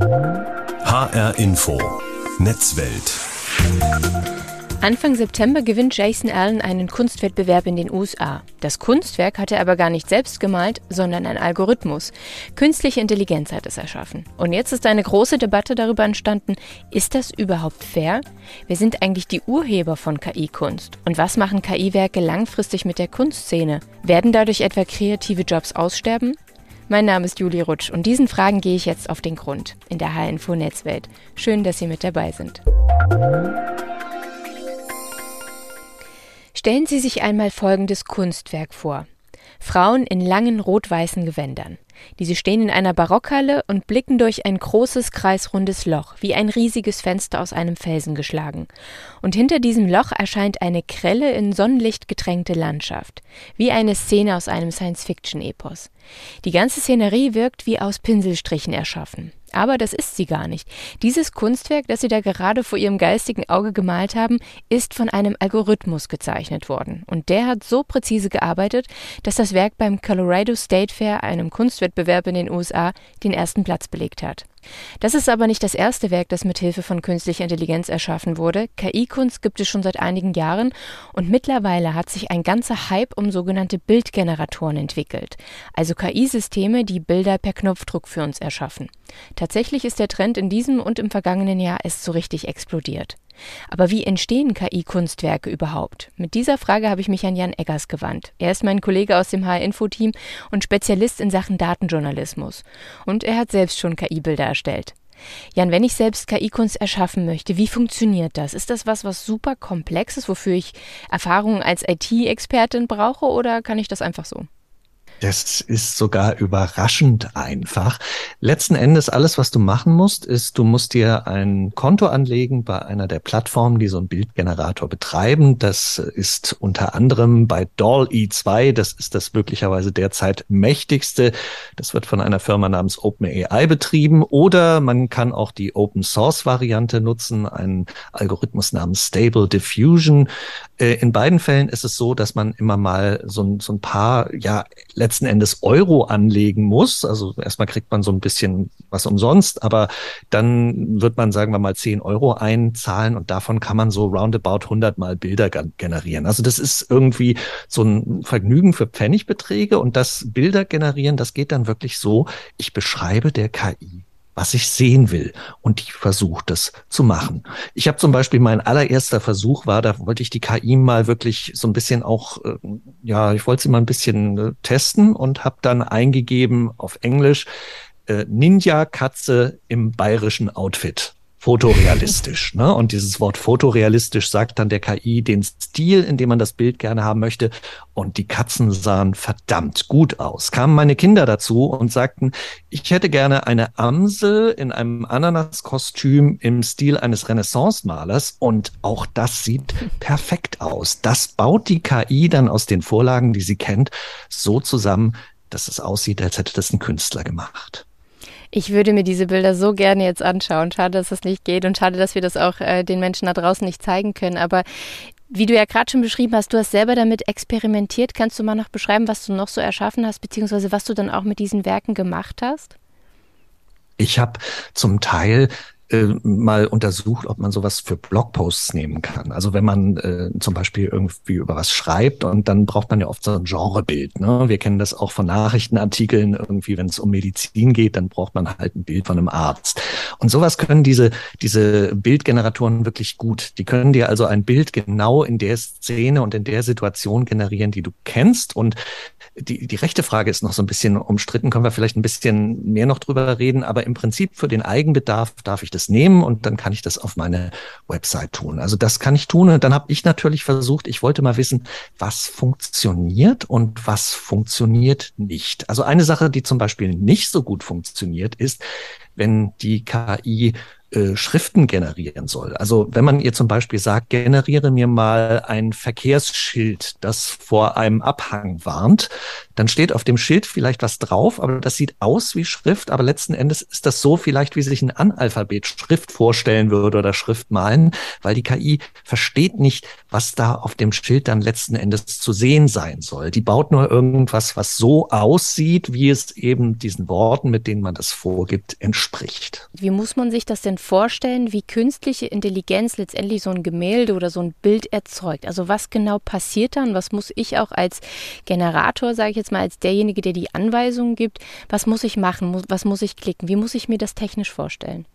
HR Info. Netzwelt. Anfang September gewinnt Jason Allen einen Kunstwettbewerb in den USA. Das Kunstwerk hat er aber gar nicht selbst gemalt, sondern ein Algorithmus. Künstliche Intelligenz hat es erschaffen. Und jetzt ist eine große Debatte darüber entstanden, ist das überhaupt fair? Wer sind eigentlich die Urheber von KI-Kunst? Und was machen KI-Werke langfristig mit der Kunstszene? Werden dadurch etwa kreative Jobs aussterben? Mein Name ist Julie Rutsch und diesen Fragen gehe ich jetzt auf den Grund in der H-Info Netzwelt. Schön, dass Sie mit dabei sind. Stellen Sie sich einmal folgendes Kunstwerk vor. Frauen in langen rot-weißen Gewändern. Diese stehen in einer Barockhalle und blicken durch ein großes kreisrundes Loch, wie ein riesiges Fenster aus einem Felsen geschlagen. Und hinter diesem Loch erscheint eine grelle, in Sonnenlicht getränkte Landschaft, wie eine Szene aus einem Science-Fiction-Epos. Die ganze Szenerie wirkt wie aus Pinselstrichen erschaffen. Aber das ist sie gar nicht. Dieses Kunstwerk, das Sie da gerade vor Ihrem geistigen Auge gemalt haben, ist von einem Algorithmus gezeichnet worden. Und der hat so präzise gearbeitet, dass das Werk beim Colorado State Fair, einem Kunstwettbewerb in den USA, den ersten Platz belegt hat. Das ist aber nicht das erste Werk, das mit Hilfe von künstlicher Intelligenz erschaffen wurde. KI-Kunst gibt es schon seit einigen Jahren und mittlerweile hat sich ein ganzer Hype um sogenannte Bildgeneratoren entwickelt, also KI-Systeme, die Bilder per Knopfdruck für uns erschaffen. Tatsächlich ist der Trend in diesem und im vergangenen Jahr erst so richtig explodiert. Aber wie entstehen KI-Kunstwerke überhaupt? Mit dieser Frage habe ich mich an Jan Eggers gewandt. Er ist mein Kollege aus dem HR-Info-Team und Spezialist in Sachen Datenjournalismus. Und er hat selbst schon KI-Bilder erstellt. Jan, wenn ich selbst KI-Kunst erschaffen möchte, wie funktioniert das? Ist das was, was super komplex ist, wofür ich Erfahrungen als IT-Expertin brauche oder kann ich das einfach so? Das ist sogar überraschend einfach. Letzten Endes alles, was du machen musst, ist, du musst dir ein Konto anlegen bei einer der Plattformen, die so einen Bildgenerator betreiben. Das ist unter anderem bei DALL-E2. Das ist das möglicherweise derzeit mächtigste. Das wird von einer Firma namens OpenAI betrieben. Oder man kann auch die Open Source Variante nutzen, einen Algorithmus namens Stable Diffusion. Äh, in beiden Fällen ist es so, dass man immer mal so, so ein paar, ja, letzten Endes Euro anlegen muss. Also erstmal kriegt man so ein bisschen was umsonst, aber dann wird man, sagen wir mal, 10 Euro einzahlen und davon kann man so roundabout 100 mal Bilder generieren. Also das ist irgendwie so ein Vergnügen für Pfennigbeträge und das Bilder generieren, das geht dann wirklich so, ich beschreibe der KI was ich sehen will. Und die versucht das zu machen. Ich habe zum Beispiel mein allererster Versuch war, da wollte ich die KI mal wirklich so ein bisschen auch, äh, ja, ich wollte sie mal ein bisschen äh, testen und habe dann eingegeben auf Englisch äh, Ninja Katze im bayerischen Outfit fotorealistisch. ne? Und dieses Wort fotorealistisch sagt dann der KI den Stil, in dem man das Bild gerne haben möchte. Und die Katzen sahen verdammt gut aus. Kamen meine Kinder dazu und sagten, ich hätte gerne eine Amsel in einem Ananaskostüm im Stil eines Renaissance-Malers. Und auch das sieht perfekt aus. Das baut die KI dann aus den Vorlagen, die sie kennt, so zusammen, dass es aussieht, als hätte das ein Künstler gemacht. Ich würde mir diese Bilder so gerne jetzt anschauen. Schade, dass das nicht geht und schade, dass wir das auch äh, den Menschen da draußen nicht zeigen können. Aber wie du ja gerade schon beschrieben hast, du hast selber damit experimentiert. Kannst du mal noch beschreiben, was du noch so erschaffen hast, beziehungsweise was du dann auch mit diesen Werken gemacht hast? Ich habe zum Teil äh, mal untersucht, ob man sowas für Blogposts nehmen kann. Also wenn man äh, zum Beispiel irgendwie über was schreibt und dann braucht man ja oft so ein Genrebild. Ne? Wir kennen das auch von Nachrichtenartikeln irgendwie, wenn es um Medizin geht, dann braucht man halt ein Bild von einem Arzt. Und sowas können diese, diese Bildgeneratoren wirklich gut. Die können dir also ein Bild genau in der Szene und in der Situation generieren, die du kennst. Und die, die rechte Frage ist noch so ein bisschen umstritten, können wir vielleicht ein bisschen mehr noch drüber reden, aber im Prinzip für den Eigenbedarf darf ich das nehmen und dann kann ich das auf meine Website tun. Also das kann ich tun und dann habe ich natürlich versucht, ich wollte mal wissen, was funktioniert und was funktioniert nicht. Also eine Sache, die zum Beispiel nicht so gut funktioniert, ist, wenn die KI äh, Schriften generieren soll. Also wenn man ihr zum Beispiel sagt, generiere mir mal ein Verkehrsschild, das vor einem Abhang warnt, dann steht auf dem Schild vielleicht was drauf, aber das sieht aus wie Schrift, aber letzten Endes ist das so vielleicht, wie sich ein Analphabet Schrift vorstellen würde oder Schrift malen, weil die KI versteht nicht, was da auf dem Schild dann letzten Endes zu sehen sein soll. Die baut nur irgendwas, was so aussieht, wie es eben diesen Worten, mit denen man das vorgibt, entspricht. Wie muss man sich das denn vorstellen, wie künstliche Intelligenz letztendlich so ein Gemälde oder so ein Bild erzeugt? Also was genau passiert dann? Was muss ich auch als Generator, sage ich jetzt mal, als derjenige, der die Anweisungen gibt, was muss ich machen? Was muss ich klicken? Wie muss ich mir das technisch vorstellen?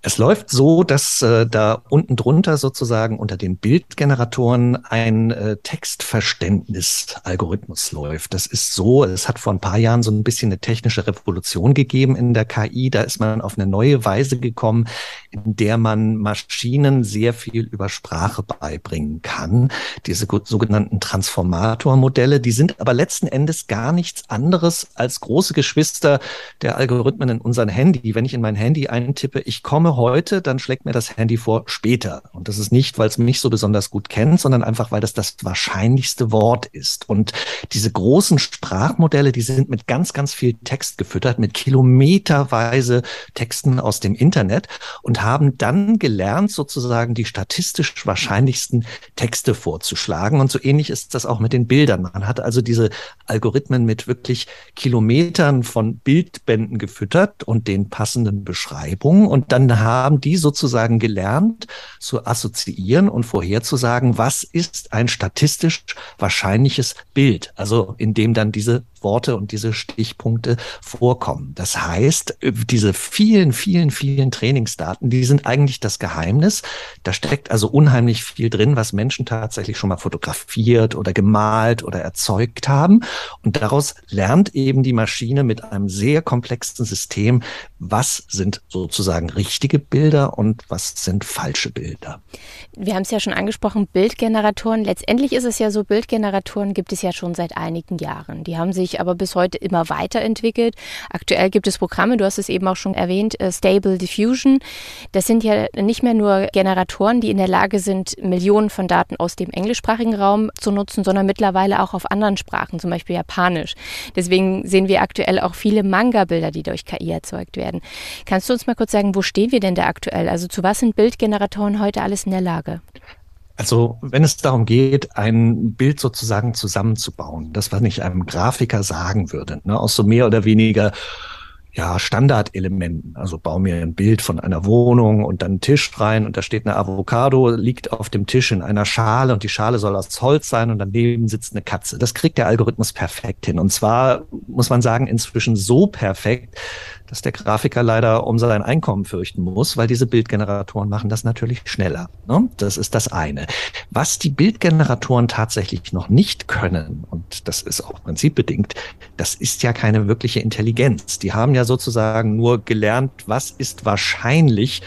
Es läuft so, dass äh, da unten drunter sozusagen unter den Bildgeneratoren ein äh, Textverständnisalgorithmus läuft. Das ist so, es hat vor ein paar Jahren so ein bisschen eine technische Revolution gegeben in der KI. Da ist man auf eine neue Weise gekommen, in der man Maschinen sehr viel über Sprache beibringen kann. Diese sogenannten Transformatormodelle, die sind aber letzten Endes gar nichts anderes als große Geschwister der Algorithmen in unserem Handy. Wenn ich in mein Handy eintippe, ich komme komme heute, dann schlägt mir das Handy vor später. Und das ist nicht, weil es mich so besonders gut kennt, sondern einfach, weil das das wahrscheinlichste Wort ist. Und diese großen Sprachmodelle, die sind mit ganz, ganz viel Text gefüttert, mit kilometerweise Texten aus dem Internet und haben dann gelernt, sozusagen die statistisch wahrscheinlichsten Texte vorzuschlagen. Und so ähnlich ist das auch mit den Bildern. Man hat also diese Algorithmen mit wirklich Kilometern von Bildbänden gefüttert und den passenden Beschreibungen. Und dann haben die sozusagen gelernt zu assoziieren und vorherzusagen, was ist ein statistisch wahrscheinliches Bild, also in dem dann diese Worte und diese Stichpunkte vorkommen. Das heißt, diese vielen, vielen, vielen Trainingsdaten, die sind eigentlich das Geheimnis. Da steckt also unheimlich viel drin, was Menschen tatsächlich schon mal fotografiert oder gemalt oder erzeugt haben. Und daraus lernt eben die Maschine mit einem sehr komplexen System, was sind sozusagen richtige Bilder und was sind falsche Bilder. Wir haben es ja schon angesprochen, Bildgeneratoren. Letztendlich ist es ja so, Bildgeneratoren gibt es ja schon seit einigen Jahren. Die haben sich sich aber bis heute immer weiterentwickelt. Aktuell gibt es Programme, du hast es eben auch schon erwähnt, äh, Stable Diffusion. Das sind ja nicht mehr nur Generatoren, die in der Lage sind, Millionen von Daten aus dem englischsprachigen Raum zu nutzen, sondern mittlerweile auch auf anderen Sprachen, zum Beispiel Japanisch. Deswegen sehen wir aktuell auch viele Manga-Bilder, die durch KI erzeugt werden. Kannst du uns mal kurz sagen, wo stehen wir denn da aktuell? Also zu was sind Bildgeneratoren heute alles in der Lage? Also wenn es darum geht, ein Bild sozusagen zusammenzubauen, das was ich einem Grafiker sagen würde, ne, aus so mehr oder weniger ja, Standardelementen. Also baue mir ein Bild von einer Wohnung und dann einen Tisch rein und da steht eine Avocado, liegt auf dem Tisch in einer Schale und die Schale soll aus Holz sein und daneben sitzt eine Katze. Das kriegt der Algorithmus perfekt hin. Und zwar muss man sagen, inzwischen so perfekt, dass der Grafiker leider um sein Einkommen fürchten muss, weil diese Bildgeneratoren machen das natürlich schneller. Ne? Das ist das eine. Was die Bildgeneratoren tatsächlich noch nicht können, und das ist auch prinzipbedingt, das ist ja keine wirkliche Intelligenz. Die haben ja sozusagen nur gelernt, was ist wahrscheinlich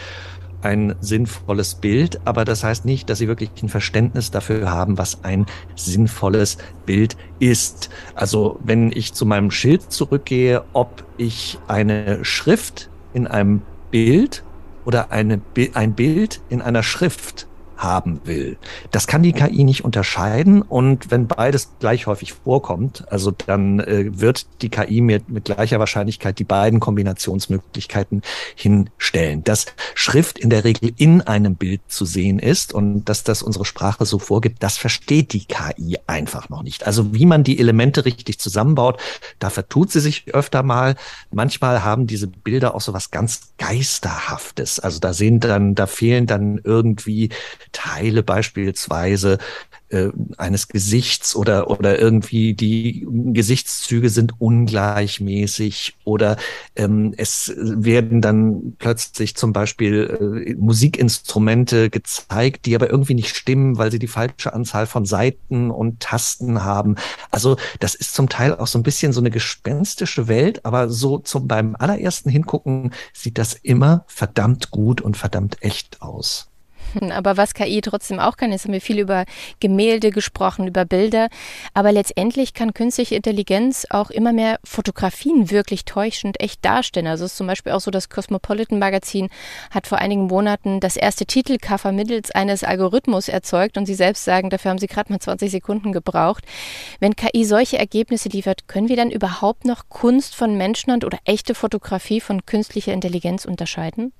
ein sinnvolles Bild, aber das heißt nicht, dass sie wirklich ein Verständnis dafür haben, was ein sinnvolles Bild ist. Also wenn ich zu meinem Schild zurückgehe, ob ich eine Schrift in einem Bild oder eine, ein Bild in einer Schrift haben will. Das kann die KI nicht unterscheiden und wenn beides gleich häufig vorkommt, also dann äh, wird die KI mit, mit gleicher Wahrscheinlichkeit die beiden Kombinationsmöglichkeiten hinstellen. Dass Schrift in der Regel in einem Bild zu sehen ist und dass das unsere Sprache so vorgibt, das versteht die KI einfach noch nicht. Also wie man die Elemente richtig zusammenbaut, da vertut sie sich öfter mal. Manchmal haben diese Bilder auch so was ganz Geisterhaftes. Also da sehen dann, da fehlen dann irgendwie Teile beispielsweise äh, eines Gesichts oder, oder irgendwie die Gesichtszüge sind ungleichmäßig oder ähm, es werden dann plötzlich zum Beispiel äh, Musikinstrumente gezeigt, die aber irgendwie nicht stimmen, weil sie die falsche Anzahl von Seiten und Tasten haben. Also das ist zum Teil auch so ein bisschen so eine gespenstische Welt, aber so zum beim allerersten Hingucken sieht das immer verdammt gut und verdammt echt aus. Aber was KI trotzdem auch kann, ist, haben wir viel über Gemälde gesprochen, über Bilder. Aber letztendlich kann künstliche Intelligenz auch immer mehr Fotografien wirklich täuschend echt darstellen. Also es ist zum Beispiel auch so, das Cosmopolitan Magazin hat vor einigen Monaten das erste Titelcover mittels eines Algorithmus erzeugt und sie selbst sagen, dafür haben sie gerade mal 20 Sekunden gebraucht. Wenn KI solche Ergebnisse liefert, können wir dann überhaupt noch Kunst von Menschenhand oder echte Fotografie von künstlicher Intelligenz unterscheiden?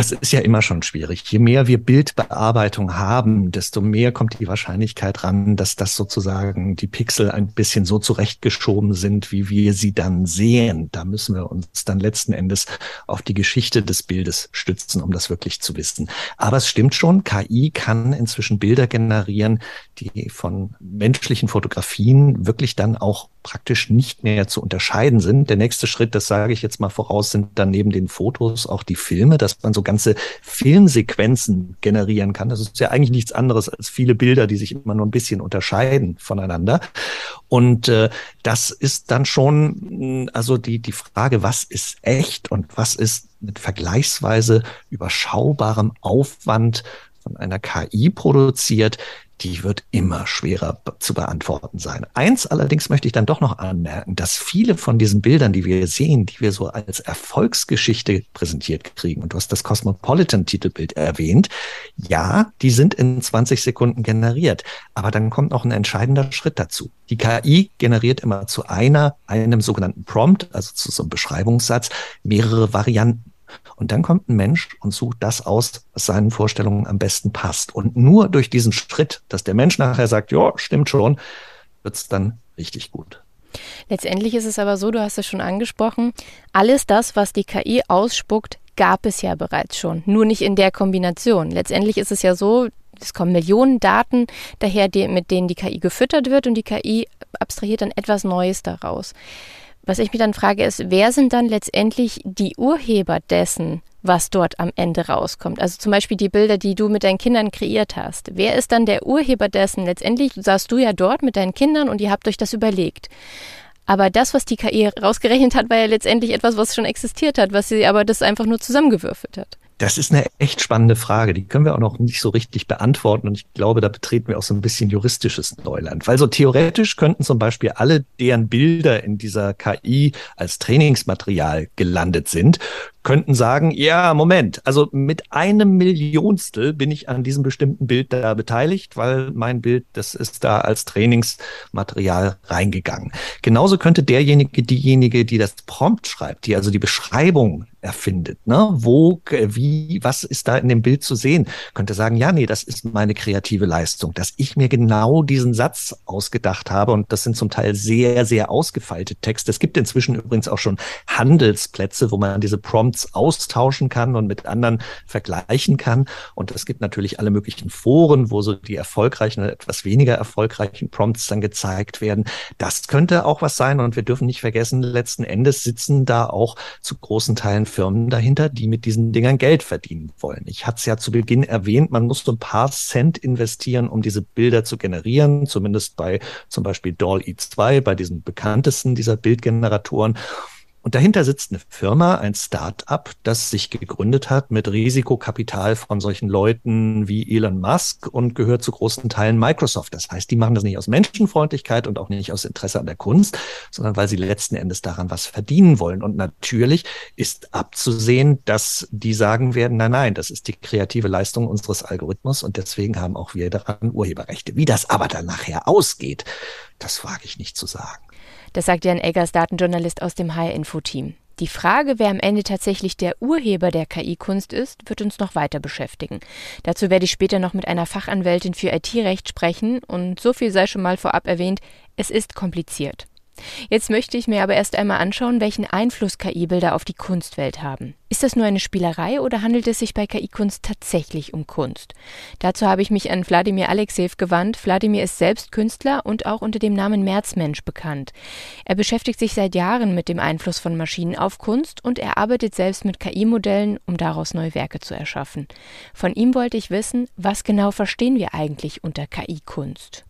Das ist ja immer schon schwierig. Je mehr wir Bildbearbeitung haben, desto mehr kommt die Wahrscheinlichkeit ran, dass das sozusagen die Pixel ein bisschen so zurechtgeschoben sind, wie wir sie dann sehen. Da müssen wir uns dann letzten Endes auf die Geschichte des Bildes stützen, um das wirklich zu wissen. Aber es stimmt schon, KI kann inzwischen Bilder generieren, die von menschlichen Fotografien wirklich dann auch praktisch nicht mehr zu unterscheiden sind. Der nächste Schritt, das sage ich jetzt mal voraus, sind dann neben den Fotos auch die Filme, dass man so ganze Filmsequenzen generieren kann. Das ist ja eigentlich nichts anderes als viele Bilder, die sich immer nur ein bisschen unterscheiden voneinander. Und äh, das ist dann schon, also die, die Frage, was ist echt und was ist mit vergleichsweise überschaubarem Aufwand von einer KI produziert, die wird immer schwerer zu beantworten sein. Eins allerdings möchte ich dann doch noch anmerken, dass viele von diesen Bildern, die wir sehen, die wir so als Erfolgsgeschichte präsentiert kriegen, und du hast das Cosmopolitan-Titelbild erwähnt, ja, die sind in 20 Sekunden generiert. Aber dann kommt noch ein entscheidender Schritt dazu. Die KI generiert immer zu einer, einem sogenannten Prompt, also zu so einem Beschreibungssatz, mehrere Varianten. Und dann kommt ein Mensch und sucht das aus, was seinen Vorstellungen am besten passt. Und nur durch diesen Schritt, dass der Mensch nachher sagt, ja, stimmt schon, wird es dann richtig gut. Letztendlich ist es aber so, du hast es schon angesprochen, alles das, was die KI ausspuckt, gab es ja bereits schon, nur nicht in der Kombination. Letztendlich ist es ja so, es kommen Millionen Daten daher, die, mit denen die KI gefüttert wird und die KI abstrahiert dann etwas Neues daraus. Was ich mich dann frage, ist, wer sind dann letztendlich die Urheber dessen, was dort am Ende rauskommt? Also zum Beispiel die Bilder, die du mit deinen Kindern kreiert hast. Wer ist dann der Urheber dessen? Letztendlich saßt du ja dort mit deinen Kindern und ihr habt euch das überlegt. Aber das, was die KI rausgerechnet hat, war ja letztendlich etwas, was schon existiert hat, was sie aber das einfach nur zusammengewürfelt hat. Das ist eine echt spannende Frage. Die können wir auch noch nicht so richtig beantworten. Und ich glaube, da betreten wir auch so ein bisschen juristisches Neuland. Weil so theoretisch könnten zum Beispiel alle, deren Bilder in dieser KI als Trainingsmaterial gelandet sind, könnten sagen, ja, Moment, also mit einem Millionstel bin ich an diesem bestimmten Bild da beteiligt, weil mein Bild, das ist da als Trainingsmaterial reingegangen. Genauso könnte derjenige, diejenige, die das Prompt schreibt, die also die Beschreibung erfindet, ne, wo, wie, was ist da in dem Bild zu sehen, könnte sagen, ja, nee, das ist meine kreative Leistung, dass ich mir genau diesen Satz ausgedacht habe und das sind zum Teil sehr, sehr ausgefeilte Texte. Es gibt inzwischen übrigens auch schon Handelsplätze, wo man diese Prompts Prompts austauschen kann und mit anderen vergleichen kann. Und es gibt natürlich alle möglichen Foren, wo so die erfolgreichen oder etwas weniger erfolgreichen Prompts dann gezeigt werden. Das könnte auch was sein. Und wir dürfen nicht vergessen, letzten Endes sitzen da auch zu großen Teilen Firmen dahinter, die mit diesen Dingern Geld verdienen wollen. Ich hatte es ja zu Beginn erwähnt, man muss so ein paar Cent investieren, um diese Bilder zu generieren, zumindest bei zum Beispiel DALL-E2, bei diesen bekanntesten dieser Bildgeneratoren. Und dahinter sitzt eine Firma, ein Start-up, das sich gegründet hat mit Risikokapital von solchen Leuten wie Elon Musk und gehört zu großen Teilen Microsoft. Das heißt, die machen das nicht aus Menschenfreundlichkeit und auch nicht aus Interesse an der Kunst, sondern weil sie letzten Endes daran was verdienen wollen. Und natürlich ist abzusehen, dass die sagen werden, nein, nein, das ist die kreative Leistung unseres Algorithmus und deswegen haben auch wir daran Urheberrechte. Wie das aber dann nachher ausgeht, das wage ich nicht zu sagen. Das sagt Jan Eggers, Datenjournalist aus dem HR-Info-Team. Die Frage, wer am Ende tatsächlich der Urheber der KI-Kunst ist, wird uns noch weiter beschäftigen. Dazu werde ich später noch mit einer Fachanwältin für IT-Recht sprechen und so viel sei schon mal vorab erwähnt, es ist kompliziert. Jetzt möchte ich mir aber erst einmal anschauen, welchen Einfluss KI-Bilder auf die Kunstwelt haben. Ist das nur eine Spielerei oder handelt es sich bei KI-Kunst tatsächlich um Kunst? Dazu habe ich mich an Wladimir Alexeev gewandt. Wladimir ist selbst Künstler und auch unter dem Namen Märzmensch bekannt. Er beschäftigt sich seit Jahren mit dem Einfluss von Maschinen auf Kunst und er arbeitet selbst mit KI-Modellen, um daraus neue Werke zu erschaffen. Von ihm wollte ich wissen, was genau verstehen wir eigentlich unter KI-Kunst?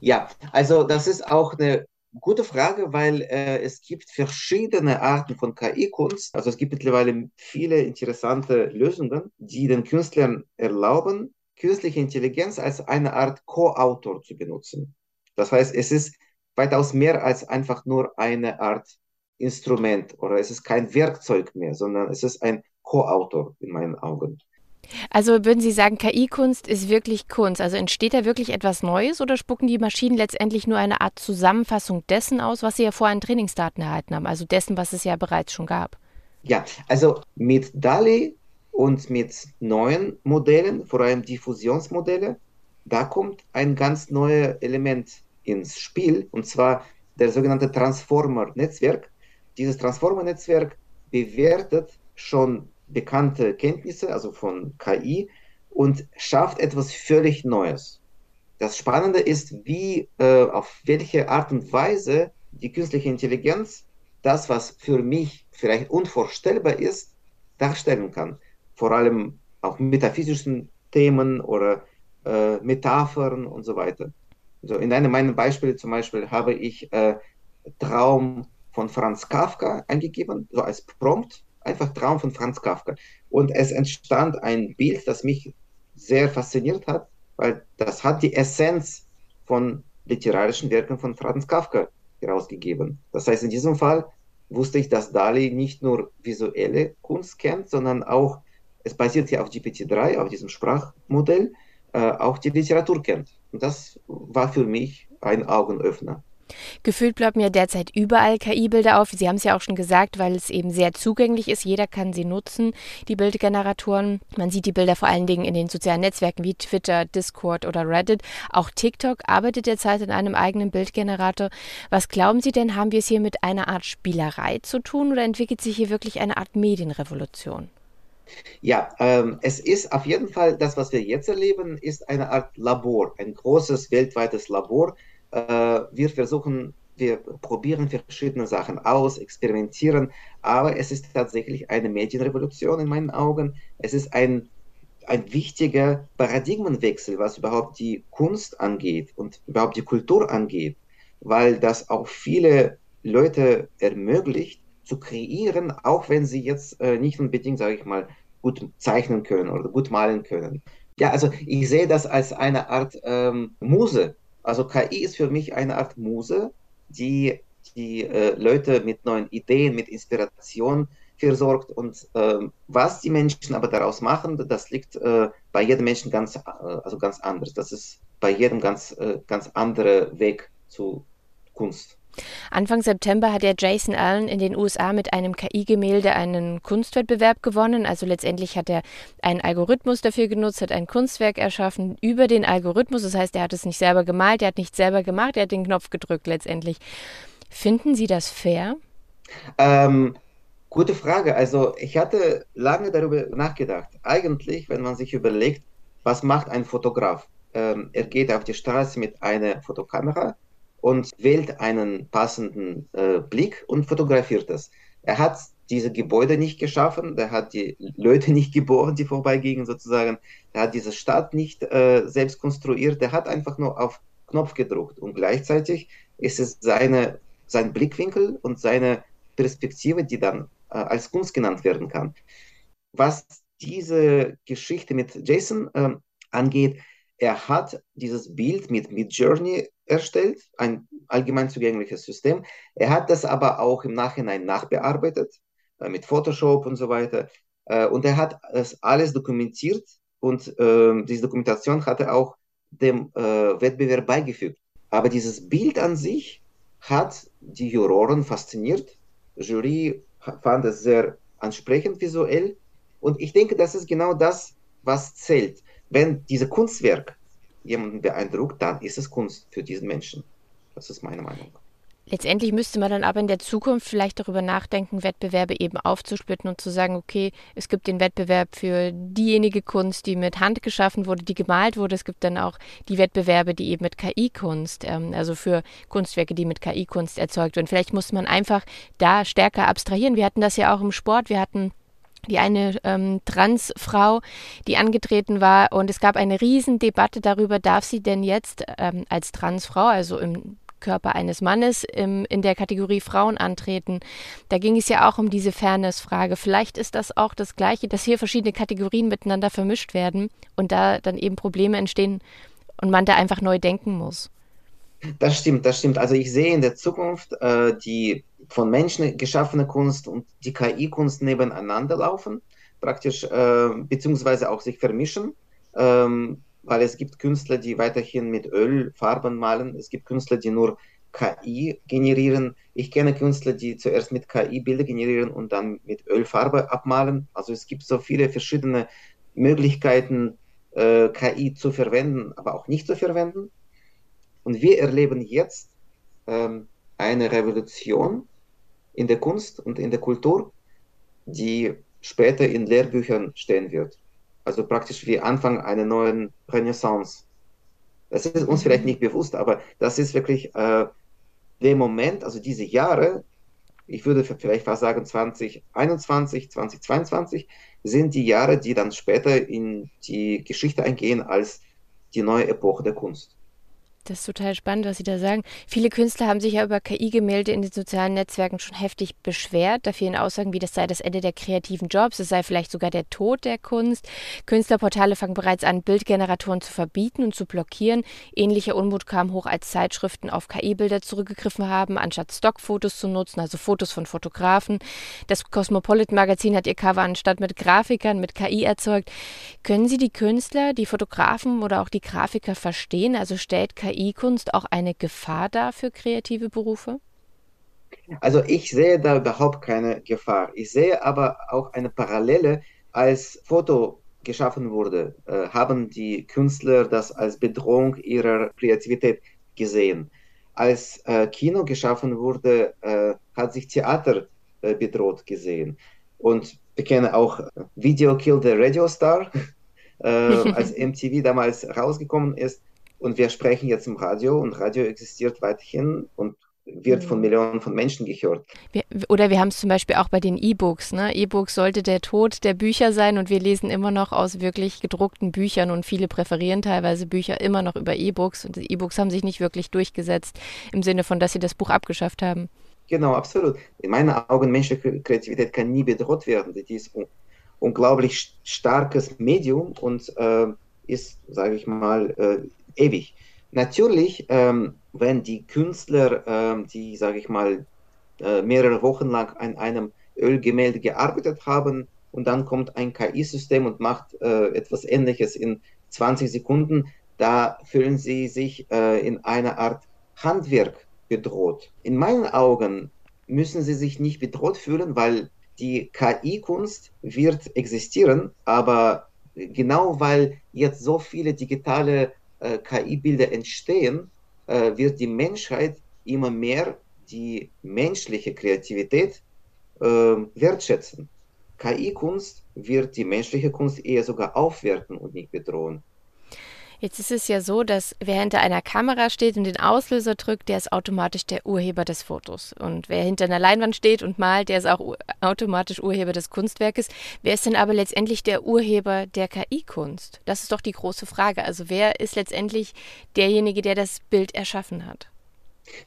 Ja, also das ist auch eine Gute Frage, weil äh, es gibt verschiedene Arten von KI-Kunst. Also es gibt mittlerweile viele interessante Lösungen, die den Künstlern erlauben, künstliche Intelligenz als eine Art Co-Autor zu benutzen. Das heißt, es ist weitaus mehr als einfach nur eine Art Instrument oder es ist kein Werkzeug mehr, sondern es ist ein Co-Autor in meinen Augen. Also würden Sie sagen, KI-Kunst ist wirklich Kunst? Also entsteht da wirklich etwas Neues oder spucken die Maschinen letztendlich nur eine Art Zusammenfassung dessen aus, was sie ja vorher an Trainingsdaten erhalten haben, also dessen, was es ja bereits schon gab? Ja, also mit DALI und mit neuen Modellen, vor allem Diffusionsmodelle, da kommt ein ganz neues Element ins Spiel, und zwar der sogenannte Transformer-Netzwerk. Dieses Transformer-Netzwerk bewertet schon bekannte Kenntnisse, also von KI, und schafft etwas völlig Neues. Das Spannende ist, wie, äh, auf welche Art und Weise die künstliche Intelligenz das, was für mich vielleicht unvorstellbar ist, darstellen kann. Vor allem auch metaphysischen Themen oder äh, Metaphern und so weiter. So in einem meiner Beispiele zum Beispiel habe ich äh, Traum von Franz Kafka eingegeben, so als Prompt, einfach Traum von Franz Kafka. Und es entstand ein Bild, das mich sehr fasziniert hat, weil das hat die Essenz von literarischen Werken von Franz Kafka herausgegeben. Das heißt, in diesem Fall wusste ich, dass Dali nicht nur visuelle Kunst kennt, sondern auch, es basiert ja auf GPT-3, auf diesem Sprachmodell, äh, auch die Literatur kennt. Und das war für mich ein Augenöffner. Gefühlt bleiben ja derzeit überall KI-Bilder auf. Sie haben es ja auch schon gesagt, weil es eben sehr zugänglich ist. Jeder kann sie nutzen, die Bildgeneratoren. Man sieht die Bilder vor allen Dingen in den sozialen Netzwerken wie Twitter, Discord oder Reddit. Auch TikTok arbeitet derzeit in einem eigenen Bildgenerator. Was glauben Sie denn, haben wir es hier mit einer Art Spielerei zu tun oder entwickelt sich hier wirklich eine Art Medienrevolution? Ja, ähm, es ist auf jeden Fall das, was wir jetzt erleben, ist eine Art Labor, ein großes weltweites Labor, wir versuchen, wir probieren verschiedene Sachen aus, experimentieren, aber es ist tatsächlich eine Medienrevolution in meinen Augen. Es ist ein, ein wichtiger Paradigmenwechsel, was überhaupt die Kunst angeht und überhaupt die Kultur angeht, weil das auch viele Leute ermöglicht, zu kreieren, auch wenn sie jetzt äh, nicht unbedingt, sage ich mal, gut zeichnen können oder gut malen können. Ja, also ich sehe das als eine Art ähm, Muse, also KI ist für mich eine Art Muse, die die äh, Leute mit neuen Ideen, mit Inspiration versorgt. Und äh, was die Menschen aber daraus machen, das liegt äh, bei jedem Menschen ganz, äh, also ganz anders. Das ist bei jedem ganz, äh, ganz anderer Weg zu Kunst. Anfang September hat der Jason Allen in den USA mit einem KI-Gemälde einen Kunstwettbewerb gewonnen. Also letztendlich hat er einen Algorithmus dafür genutzt, hat ein Kunstwerk erschaffen über den Algorithmus. Das heißt, er hat es nicht selber gemalt, er hat nicht selber gemacht, er hat den Knopf gedrückt letztendlich. Finden Sie das fair? Ähm, gute Frage. Also ich hatte lange darüber nachgedacht. Eigentlich, wenn man sich überlegt, was macht ein Fotograf? Ähm, er geht auf die Straße mit einer Fotokamera und wählt einen passenden äh, Blick und fotografiert das. Er hat diese Gebäude nicht geschaffen, er hat die Leute nicht geboren, die vorbeigingen sozusagen, er hat diese Stadt nicht äh, selbst konstruiert, er hat einfach nur auf Knopf gedruckt und gleichzeitig ist es seine, sein Blickwinkel und seine Perspektive, die dann äh, als Kunst genannt werden kann. Was diese Geschichte mit Jason äh, angeht, er hat dieses Bild mit Midjourney erstellt, ein allgemein zugängliches System. Er hat das aber auch im Nachhinein nachbearbeitet äh, mit Photoshop und so weiter. Äh, und er hat das alles dokumentiert und äh, diese Dokumentation hat er auch dem äh, Wettbewerb beigefügt. Aber dieses Bild an sich hat die Juroren fasziniert. Die Jury fand es sehr ansprechend visuell. Und ich denke, das ist genau das, was zählt. Wenn dieses Kunstwerk jemanden beeindruckt, dann ist es Kunst für diesen Menschen. Das ist meine Meinung. Letztendlich müsste man dann aber in der Zukunft vielleicht darüber nachdenken, Wettbewerbe eben aufzusplitten und zu sagen, okay, es gibt den Wettbewerb für diejenige Kunst, die mit Hand geschaffen wurde, die gemalt wurde. Es gibt dann auch die Wettbewerbe, die eben mit KI-Kunst, ähm, also für Kunstwerke, die mit KI-Kunst erzeugt werden. Vielleicht muss man einfach da stärker abstrahieren. Wir hatten das ja auch im Sport. Wir hatten die eine ähm, Transfrau, die angetreten war und es gab eine Riesendebatte darüber, darf sie denn jetzt ähm, als Transfrau, also im Körper eines Mannes im, in der Kategorie Frauen antreten. Da ging es ja auch um diese Fairness-Frage. Vielleicht ist das auch das Gleiche, dass hier verschiedene Kategorien miteinander vermischt werden und da dann eben Probleme entstehen und man da einfach neu denken muss. Das stimmt, das stimmt. Also ich sehe in der Zukunft äh, die von Menschen geschaffene Kunst und die KI-Kunst nebeneinander laufen, praktisch, äh, beziehungsweise auch sich vermischen, ähm, weil es gibt Künstler, die weiterhin mit Ölfarben malen, es gibt Künstler, die nur KI generieren. Ich kenne Künstler, die zuerst mit KI Bilder generieren und dann mit Ölfarbe abmalen. Also es gibt so viele verschiedene Möglichkeiten, äh, KI zu verwenden, aber auch nicht zu verwenden. Und wir erleben jetzt ähm, eine Revolution in der Kunst und in der Kultur, die später in Lehrbüchern stehen wird. Also praktisch wie Anfang einer neuen Renaissance. Das ist uns vielleicht nicht bewusst, aber das ist wirklich äh, der Moment, also diese Jahre, ich würde vielleicht fast sagen 2021, 2022, sind die Jahre, die dann später in die Geschichte eingehen als die neue Epoche der Kunst. Das ist total spannend, was Sie da sagen. Viele Künstler haben sich ja über KI-Gemälde in den sozialen Netzwerken schon heftig beschwert. Da fehlen Aussagen, wie das sei das Ende der kreativen Jobs, es sei vielleicht sogar der Tod der Kunst. Künstlerportale fangen bereits an, Bildgeneratoren zu verbieten und zu blockieren. Ähnlicher Unmut kam hoch, als Zeitschriften auf KI-Bilder zurückgegriffen haben, anstatt Stockfotos zu nutzen, also Fotos von Fotografen. Das Cosmopolitan-Magazin hat ihr Cover anstatt mit Grafikern mit KI erzeugt. Können Sie die Künstler, die Fotografen oder auch die Grafiker verstehen? Also stellt KI KI-Kunst auch eine Gefahr dar für kreative Berufe? Also ich sehe da überhaupt keine Gefahr. Ich sehe aber auch eine Parallele. Als Foto geschaffen wurde, äh, haben die Künstler das als Bedrohung ihrer Kreativität gesehen. Als äh, Kino geschaffen wurde, äh, hat sich Theater äh, bedroht gesehen. Und wir kennen auch Video Kill the Radio Star, äh, als MTV damals rausgekommen ist und wir sprechen jetzt im Radio und Radio existiert weiterhin und wird von mhm. Millionen von Menschen gehört. Wir, oder wir haben es zum Beispiel auch bei den E-Books. Ne? E-Books sollte der Tod der Bücher sein und wir lesen immer noch aus wirklich gedruckten Büchern und viele präferieren teilweise Bücher immer noch über E-Books und die E-Books haben sich nicht wirklich durchgesetzt im Sinne von, dass sie das Buch abgeschafft haben. Genau, absolut. In meinen Augen menschliche Kreativität kann nie bedroht werden. Die ist ein unglaublich starkes Medium und äh, ist, sage ich mal, äh, ewig. Natürlich, ähm, wenn die Künstler, ähm, die, sage ich mal, äh, mehrere Wochen lang an einem Ölgemälde gearbeitet haben und dann kommt ein KI-System und macht äh, etwas Ähnliches in 20 Sekunden, da fühlen sie sich äh, in einer Art Handwerk bedroht. In meinen Augen müssen sie sich nicht bedroht fühlen, weil die KI-Kunst wird existieren, aber genau weil jetzt so viele digitale äh, KI-Bilder entstehen, äh, wird die Menschheit immer mehr die menschliche Kreativität äh, wertschätzen. KI-Kunst wird die menschliche Kunst eher sogar aufwerten und nicht bedrohen. Jetzt ist es ja so, dass wer hinter einer Kamera steht und den Auslöser drückt, der ist automatisch der Urheber des Fotos. Und wer hinter einer Leinwand steht und malt, der ist auch automatisch Urheber des Kunstwerkes. Wer ist denn aber letztendlich der Urheber der KI-Kunst? Das ist doch die große Frage. Also wer ist letztendlich derjenige, der das Bild erschaffen hat?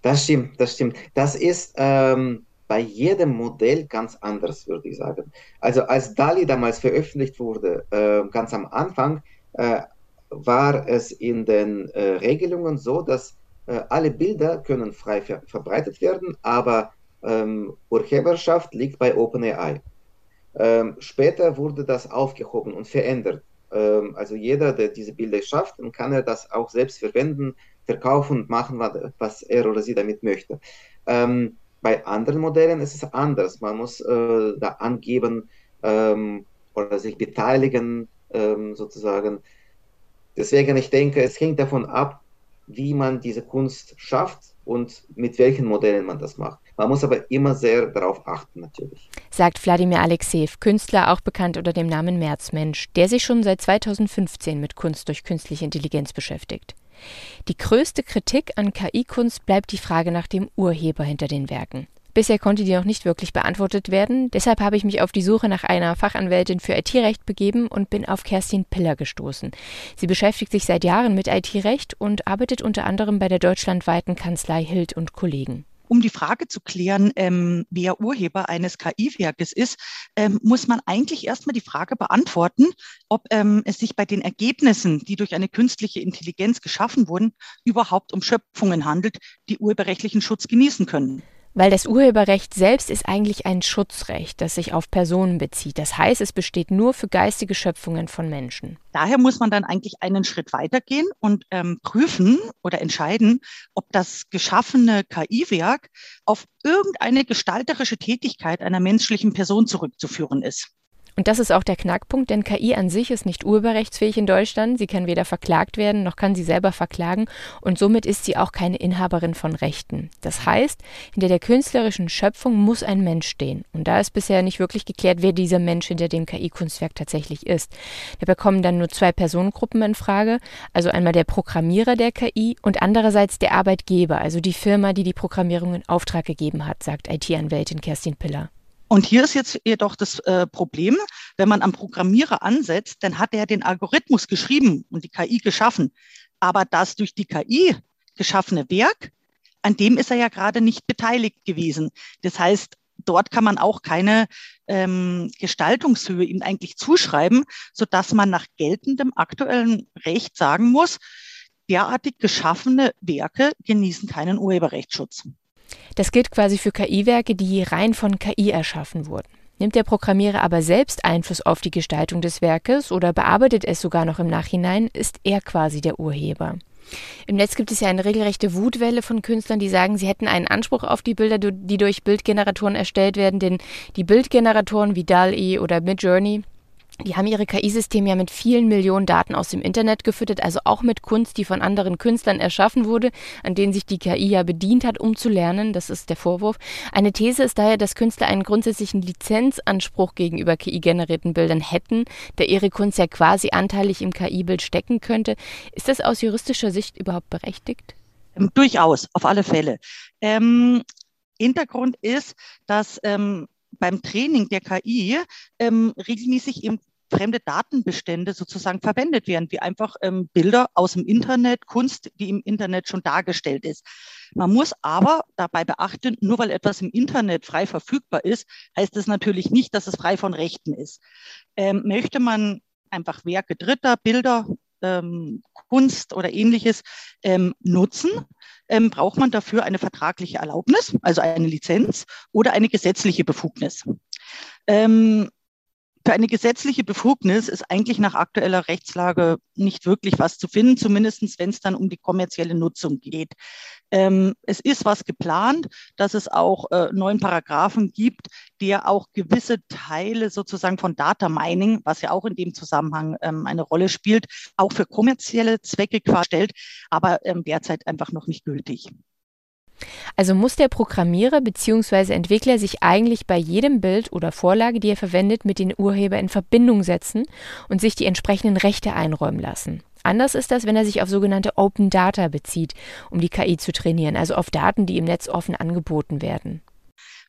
Das stimmt, das stimmt. Das ist ähm, bei jedem Modell ganz anders, würde ich sagen. Also als DALI damals veröffentlicht wurde, äh, ganz am Anfang, äh, war es in den äh, Regelungen so, dass äh, alle Bilder können frei ver verbreitet werden, aber ähm, Urheberschaft liegt bei OpenAI. Ähm, später wurde das aufgehoben und verändert. Ähm, also jeder, der diese Bilder schafft, dann kann er das auch selbst verwenden, verkaufen und machen, was er oder sie damit möchte. Ähm, bei anderen Modellen ist es anders. Man muss äh, da angeben ähm, oder sich beteiligen, ähm, sozusagen. Deswegen, ich denke, es hängt davon ab, wie man diese Kunst schafft und mit welchen Modellen man das macht. Man muss aber immer sehr darauf achten, natürlich. Sagt Wladimir Alexeev, Künstler, auch bekannt unter dem Namen Märzmensch, der sich schon seit 2015 mit Kunst durch künstliche Intelligenz beschäftigt. Die größte Kritik an KI-Kunst bleibt die Frage nach dem Urheber hinter den Werken. Bisher konnte die noch nicht wirklich beantwortet werden. Deshalb habe ich mich auf die Suche nach einer Fachanwältin für IT-Recht begeben und bin auf Kerstin Piller gestoßen. Sie beschäftigt sich seit Jahren mit IT-Recht und arbeitet unter anderem bei der deutschlandweiten Kanzlei Hild und Kollegen. Um die Frage zu klären, ähm, wer Urheber eines KI-Werkes ist, ähm, muss man eigentlich erstmal die Frage beantworten, ob ähm, es sich bei den Ergebnissen, die durch eine künstliche Intelligenz geschaffen wurden, überhaupt um Schöpfungen handelt, die urheberrechtlichen Schutz genießen können. Weil das Urheberrecht selbst ist eigentlich ein Schutzrecht, das sich auf Personen bezieht. Das heißt, es besteht nur für geistige Schöpfungen von Menschen. Daher muss man dann eigentlich einen Schritt weitergehen und ähm, prüfen oder entscheiden, ob das geschaffene KI-Werk auf irgendeine gestalterische Tätigkeit einer menschlichen Person zurückzuführen ist. Und das ist auch der Knackpunkt, denn KI an sich ist nicht urheberrechtsfähig in Deutschland. Sie kann weder verklagt werden, noch kann sie selber verklagen und somit ist sie auch keine Inhaberin von Rechten. Das heißt, hinter der künstlerischen Schöpfung muss ein Mensch stehen. Und da ist bisher nicht wirklich geklärt, wer dieser Mensch hinter dem KI-Kunstwerk tatsächlich ist. Da bekommen dann nur zwei Personengruppen in Frage, also einmal der Programmierer der KI und andererseits der Arbeitgeber, also die Firma, die die Programmierung in Auftrag gegeben hat, sagt IT-Anwältin Kerstin Piller. Und hier ist jetzt jedoch das äh, Problem, wenn man am Programmierer ansetzt, dann hat er den Algorithmus geschrieben und die KI geschaffen. Aber das durch die KI geschaffene Werk, an dem ist er ja gerade nicht beteiligt gewesen. Das heißt, dort kann man auch keine ähm, Gestaltungshöhe ihm eigentlich zuschreiben, so dass man nach geltendem aktuellen Recht sagen muss, derartig geschaffene Werke genießen keinen Urheberrechtsschutz. Das gilt quasi für KI-Werke, die rein von KI erschaffen wurden. Nimmt der Programmierer aber selbst Einfluss auf die Gestaltung des Werkes oder bearbeitet es sogar noch im Nachhinein, ist er quasi der Urheber. Im Netz gibt es ja eine regelrechte Wutwelle von Künstlern, die sagen, sie hätten einen Anspruch auf die Bilder, die durch Bildgeneratoren erstellt werden, denn die Bildgeneratoren wie DAL-E oder Midjourney, die haben ihre KI-Systeme ja mit vielen Millionen Daten aus dem Internet gefüttert, also auch mit Kunst, die von anderen Künstlern erschaffen wurde, an denen sich die KI ja bedient hat, um zu lernen. Das ist der Vorwurf. Eine These ist daher, dass Künstler einen grundsätzlichen Lizenzanspruch gegenüber KI-generierten Bildern hätten, der ihre Kunst ja quasi anteilig im KI-Bild stecken könnte. Ist das aus juristischer Sicht überhaupt berechtigt? Ähm, durchaus, auf alle Fälle. Ähm, Hintergrund ist, dass ähm, beim Training der KI ähm, regelmäßig eben fremde Datenbestände sozusagen verwendet werden, wie einfach ähm, Bilder aus dem Internet, Kunst, die im Internet schon dargestellt ist. Man muss aber dabei beachten, nur weil etwas im Internet frei verfügbar ist, heißt das natürlich nicht, dass es frei von Rechten ist. Ähm, möchte man einfach Werke Dritter, Bilder, ähm, Kunst oder ähnliches ähm, nutzen, ähm, braucht man dafür eine vertragliche Erlaubnis, also eine Lizenz oder eine gesetzliche Befugnis. Ähm, für eine gesetzliche Befugnis ist eigentlich nach aktueller Rechtslage nicht wirklich was zu finden, zumindest wenn es dann um die kommerzielle Nutzung geht. Ähm, es ist was geplant, dass es auch äh, neuen Paragraphen gibt, der auch gewisse Teile sozusagen von Data Mining, was ja auch in dem Zusammenhang ähm, eine Rolle spielt, auch für kommerzielle Zwecke stellt, aber ähm, derzeit einfach noch nicht gültig. Also muss der Programmierer bzw. Entwickler sich eigentlich bei jedem Bild oder Vorlage, die er verwendet, mit den Urheber in Verbindung setzen und sich die entsprechenden Rechte einräumen lassen. Anders ist das, wenn er sich auf sogenannte Open Data bezieht, um die KI zu trainieren, also auf Daten, die im Netz offen angeboten werden.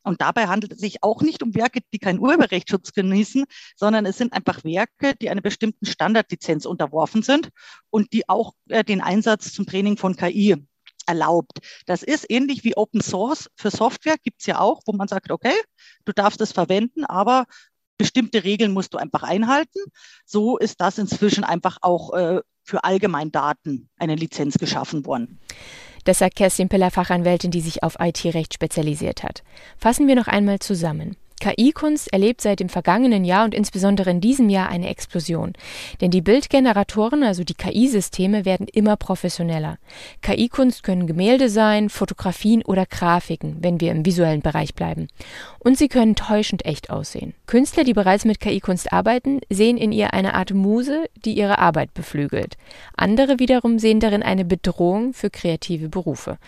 Und dabei handelt es sich auch nicht um Werke, die keinen Urheberrechtsschutz genießen, sondern es sind einfach Werke, die einer bestimmten Standardlizenz unterworfen sind und die auch äh, den Einsatz zum Training von KI erlaubt. Das ist ähnlich wie Open Source für Software, gibt es ja auch, wo man sagt, okay, du darfst es verwenden, aber bestimmte Regeln musst du einfach einhalten. So ist das inzwischen einfach auch äh, für Allgemeindaten eine Lizenz geschaffen worden. Das sagt Kerstin Piller, Fachanwältin, die sich auf IT-Recht spezialisiert hat. Fassen wir noch einmal zusammen. KI-Kunst erlebt seit dem vergangenen Jahr und insbesondere in diesem Jahr eine Explosion. Denn die Bildgeneratoren, also die KI-Systeme, werden immer professioneller. KI-Kunst können Gemälde sein, Fotografien oder Grafiken, wenn wir im visuellen Bereich bleiben. Und sie können täuschend echt aussehen. Künstler, die bereits mit KI-Kunst arbeiten, sehen in ihr eine Art Muse, die ihre Arbeit beflügelt. Andere wiederum sehen darin eine Bedrohung für kreative Berufe.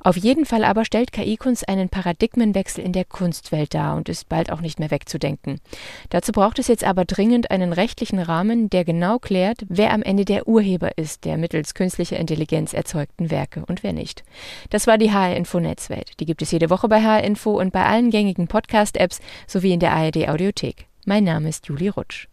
Auf jeden Fall aber stellt KI-Kunst einen Paradigmenwechsel in der Kunstwelt dar und ist bei bald auch nicht mehr wegzudenken. Dazu braucht es jetzt aber dringend einen rechtlichen Rahmen, der genau klärt, wer am Ende der Urheber ist der mittels künstlicher Intelligenz erzeugten Werke und wer nicht. Das war die HR Info Netzwelt. Die gibt es jede Woche bei HR Info und bei allen gängigen Podcast-Apps sowie in der ARD Audiothek. Mein Name ist Julie Rutsch.